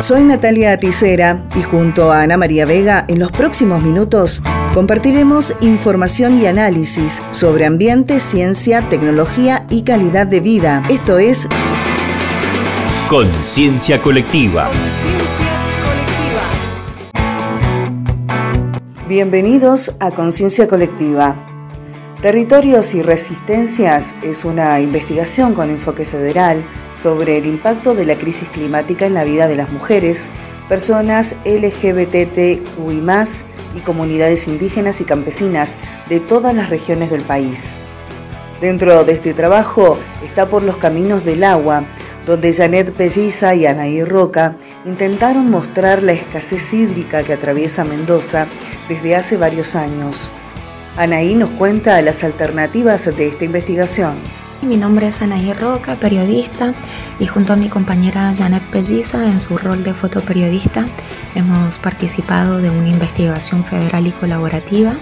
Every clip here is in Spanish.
Soy Natalia Aticera y junto a Ana María Vega en los próximos minutos compartiremos información y análisis sobre ambiente, ciencia, tecnología y calidad de vida. Esto es Conciencia Colectiva. Bienvenidos a Conciencia Colectiva. Territorios y Resistencias es una investigación con enfoque federal sobre el impacto de la crisis climática en la vida de las mujeres, personas LGBTQI y comunidades indígenas y campesinas de todas las regiones del país. Dentro de este trabajo está por los caminos del agua, donde Janet Pelliza y Anaí Roca intentaron mostrar la escasez hídrica que atraviesa Mendoza desde hace varios años. Anaí nos cuenta las alternativas de esta investigación. Mi nombre es Anaí Roca, periodista, y junto a mi compañera Janet Pelliza, en su rol de fotoperiodista, hemos participado de una investigación federal y colaborativa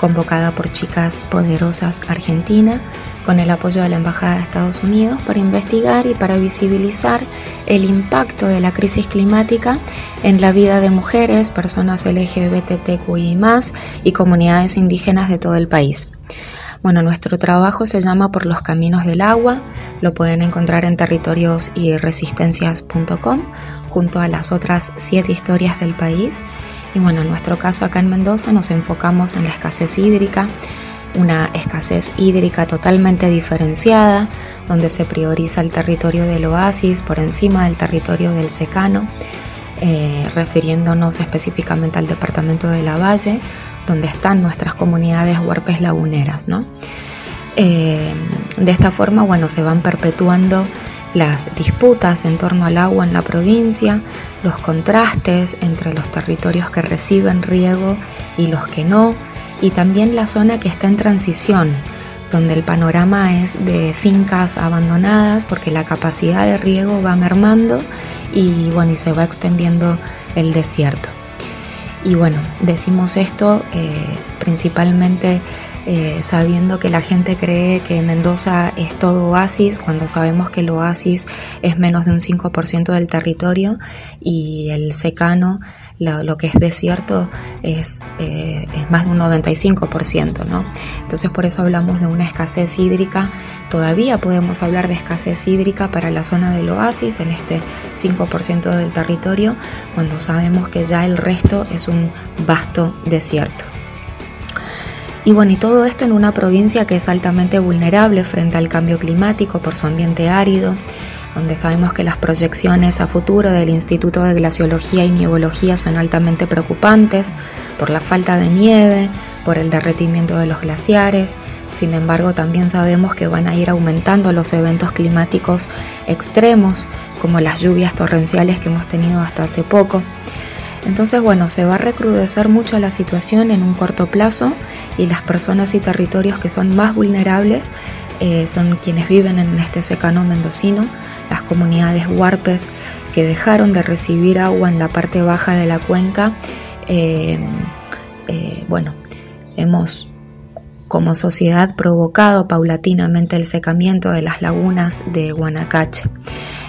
convocada por Chicas Poderosas Argentina, con el apoyo de la Embajada de Estados Unidos para investigar y para visibilizar el impacto de la crisis climática en la vida de mujeres, personas LGBTQI y comunidades indígenas de todo el país. Bueno, nuestro trabajo se llama Por los Caminos del Agua, lo pueden encontrar en territoriosyResistencias.com junto a las otras siete historias del país. Y bueno, en nuestro caso acá en Mendoza nos enfocamos en la escasez hídrica, una escasez hídrica totalmente diferenciada, donde se prioriza el territorio del oasis por encima del territorio del secano, eh, refiriéndonos específicamente al departamento de la Valle, donde están nuestras comunidades huarpes laguneras. ¿no? Eh, de esta forma, bueno, se van perpetuando las disputas en torno al agua en la provincia, los contrastes entre los territorios que reciben riego y los que no, y también la zona que está en transición, donde el panorama es de fincas abandonadas porque la capacidad de riego va mermando y bueno, y se va extendiendo el desierto. Y bueno, decimos esto eh, principalmente eh, sabiendo que la gente cree que Mendoza es todo oasis, cuando sabemos que el oasis es menos de un 5% del territorio y el secano, lo, que es desierto, es, eh, es, más de un 95%, ¿no? Entonces por eso hablamos de una escasez hídrica, todavía podemos hablar de escasez hídrica para la zona del oasis, en este 5% del territorio, cuando sabemos que ya el resto es un vasto desierto. Y bueno, y todo esto en una provincia que es altamente vulnerable frente al cambio climático por su ambiente árido, donde sabemos que las proyecciones a futuro del Instituto de Glaciología y Niebología son altamente preocupantes por la falta de nieve, por el derretimiento de los glaciares. Sin embargo, también sabemos que van a ir aumentando los eventos climáticos extremos, como las lluvias torrenciales que hemos tenido hasta hace poco. Entonces, bueno, se va a recrudecer mucho la situación en un corto plazo y las personas y territorios que son más vulnerables eh, son quienes viven en este secano mendocino, las comunidades huarpes que dejaron de recibir agua en la parte baja de la cuenca. Eh, eh, bueno, hemos como sociedad provocado paulatinamente el secamiento de las lagunas de Guanacache.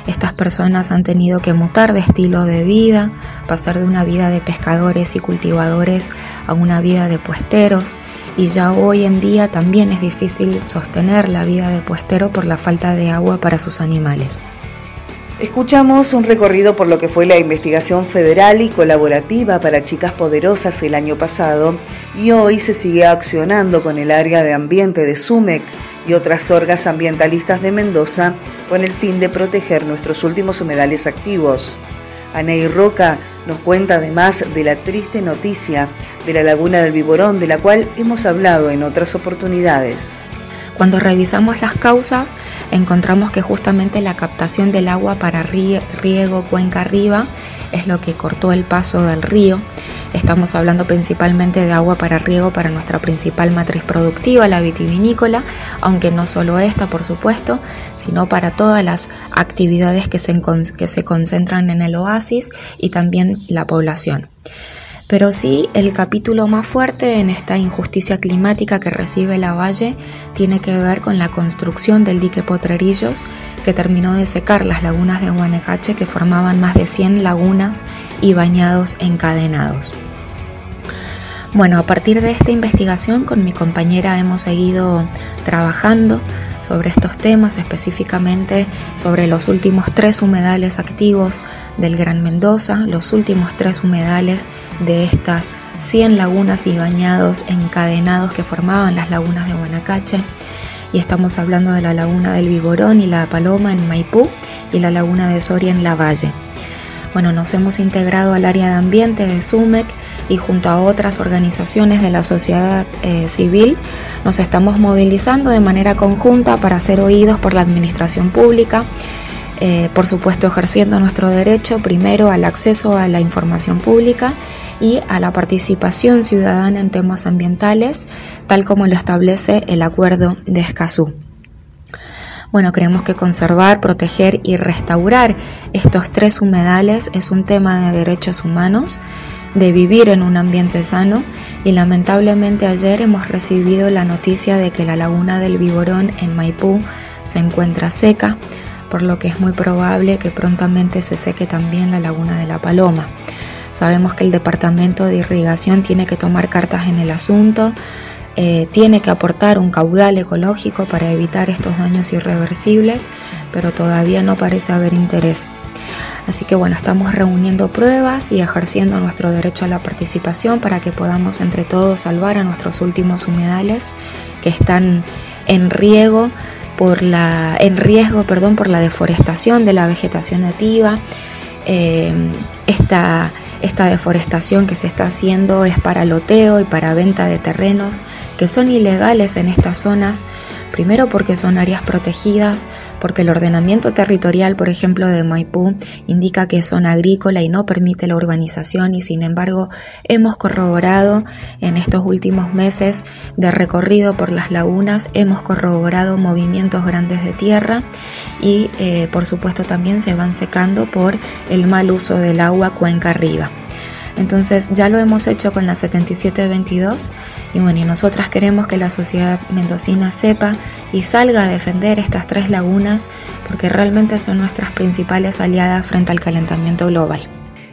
Estas personas han tenido que mutar de estilo de vida, pasar de una vida de pescadores y cultivadores a una vida de puesteros y ya hoy en día también es difícil sostener la vida de puestero por la falta de agua para sus animales. Escuchamos un recorrido por lo que fue la investigación federal y colaborativa para chicas poderosas el año pasado y hoy se sigue accionando con el área de ambiente de SUMEC y otras orgas ambientalistas de Mendoza con el fin de proteger nuestros últimos humedales activos. Aney Roca nos cuenta además de la triste noticia de la laguna del Viborón, de la cual hemos hablado en otras oportunidades. Cuando revisamos las causas, encontramos que justamente la captación del agua para riego cuenca arriba es lo que cortó el paso del río Estamos hablando principalmente de agua para riego para nuestra principal matriz productiva, la vitivinícola, aunque no solo esta, por supuesto, sino para todas las actividades que se, que se concentran en el oasis y también la población. Pero sí, el capítulo más fuerte en esta injusticia climática que recibe la Valle tiene que ver con la construcción del dique Potrerillos, que terminó de secar las lagunas de Guanecache, que formaban más de 100 lagunas y bañados encadenados. Bueno, a partir de esta investigación con mi compañera hemos seguido trabajando sobre estos temas, específicamente sobre los últimos tres humedales activos del Gran Mendoza, los últimos tres humedales de estas 100 lagunas y bañados encadenados que formaban las lagunas de Guanacache. Y estamos hablando de la laguna del Viborón y la Paloma en Maipú y la laguna de Soria en La Valle. Bueno, nos hemos integrado al área de ambiente de SUMEC y junto a otras organizaciones de la sociedad eh, civil nos estamos movilizando de manera conjunta para ser oídos por la administración pública. Eh, por supuesto ejerciendo nuestro derecho primero al acceso a la información pública y a la participación ciudadana en temas ambientales, tal como lo establece el Acuerdo de Escazú. Bueno, creemos que conservar, proteger y restaurar estos tres humedales es un tema de derechos humanos, de vivir en un ambiente sano y lamentablemente ayer hemos recibido la noticia de que la laguna del Viborón en Maipú se encuentra seca, por lo que es muy probable que prontamente se seque también la laguna de la Paloma. Sabemos que el Departamento de Irrigación tiene que tomar cartas en el asunto, eh, tiene que aportar un caudal ecológico para evitar estos daños irreversibles, pero todavía no parece haber interés. Así que bueno, estamos reuniendo pruebas y ejerciendo nuestro derecho a la participación para que podamos entre todos salvar a nuestros últimos humedales que están en riego por la, en riesgo perdón, por la deforestación de la vegetación nativa. Eh, esta esta deforestación que se está haciendo es para loteo y para venta de terrenos que son ilegales en estas zonas, primero porque son áreas protegidas, porque el ordenamiento territorial, por ejemplo, de Maipú indica que es zona agrícola y no permite la urbanización y sin embargo hemos corroborado en estos últimos meses de recorrido por las lagunas, hemos corroborado movimientos grandes de tierra y eh, por supuesto también se van secando por el mal uso del agua cuenca arriba. Entonces ya lo hemos hecho con la 7722 y bueno, y nosotras queremos que la sociedad mendocina sepa y salga a defender estas tres lagunas porque realmente son nuestras principales aliadas frente al calentamiento global.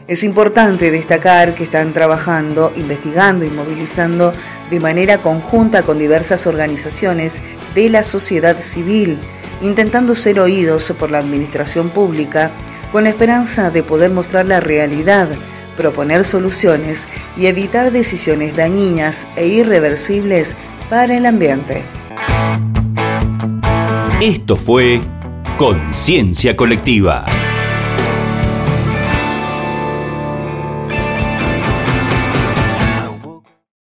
Es importante destacar que están trabajando, investigando y movilizando de manera conjunta con diversas organizaciones de la sociedad civil, intentando ser oídos por la administración pública con la esperanza de poder mostrar la realidad proponer soluciones y evitar decisiones dañinas e irreversibles para el ambiente. Esto fue Conciencia Colectiva.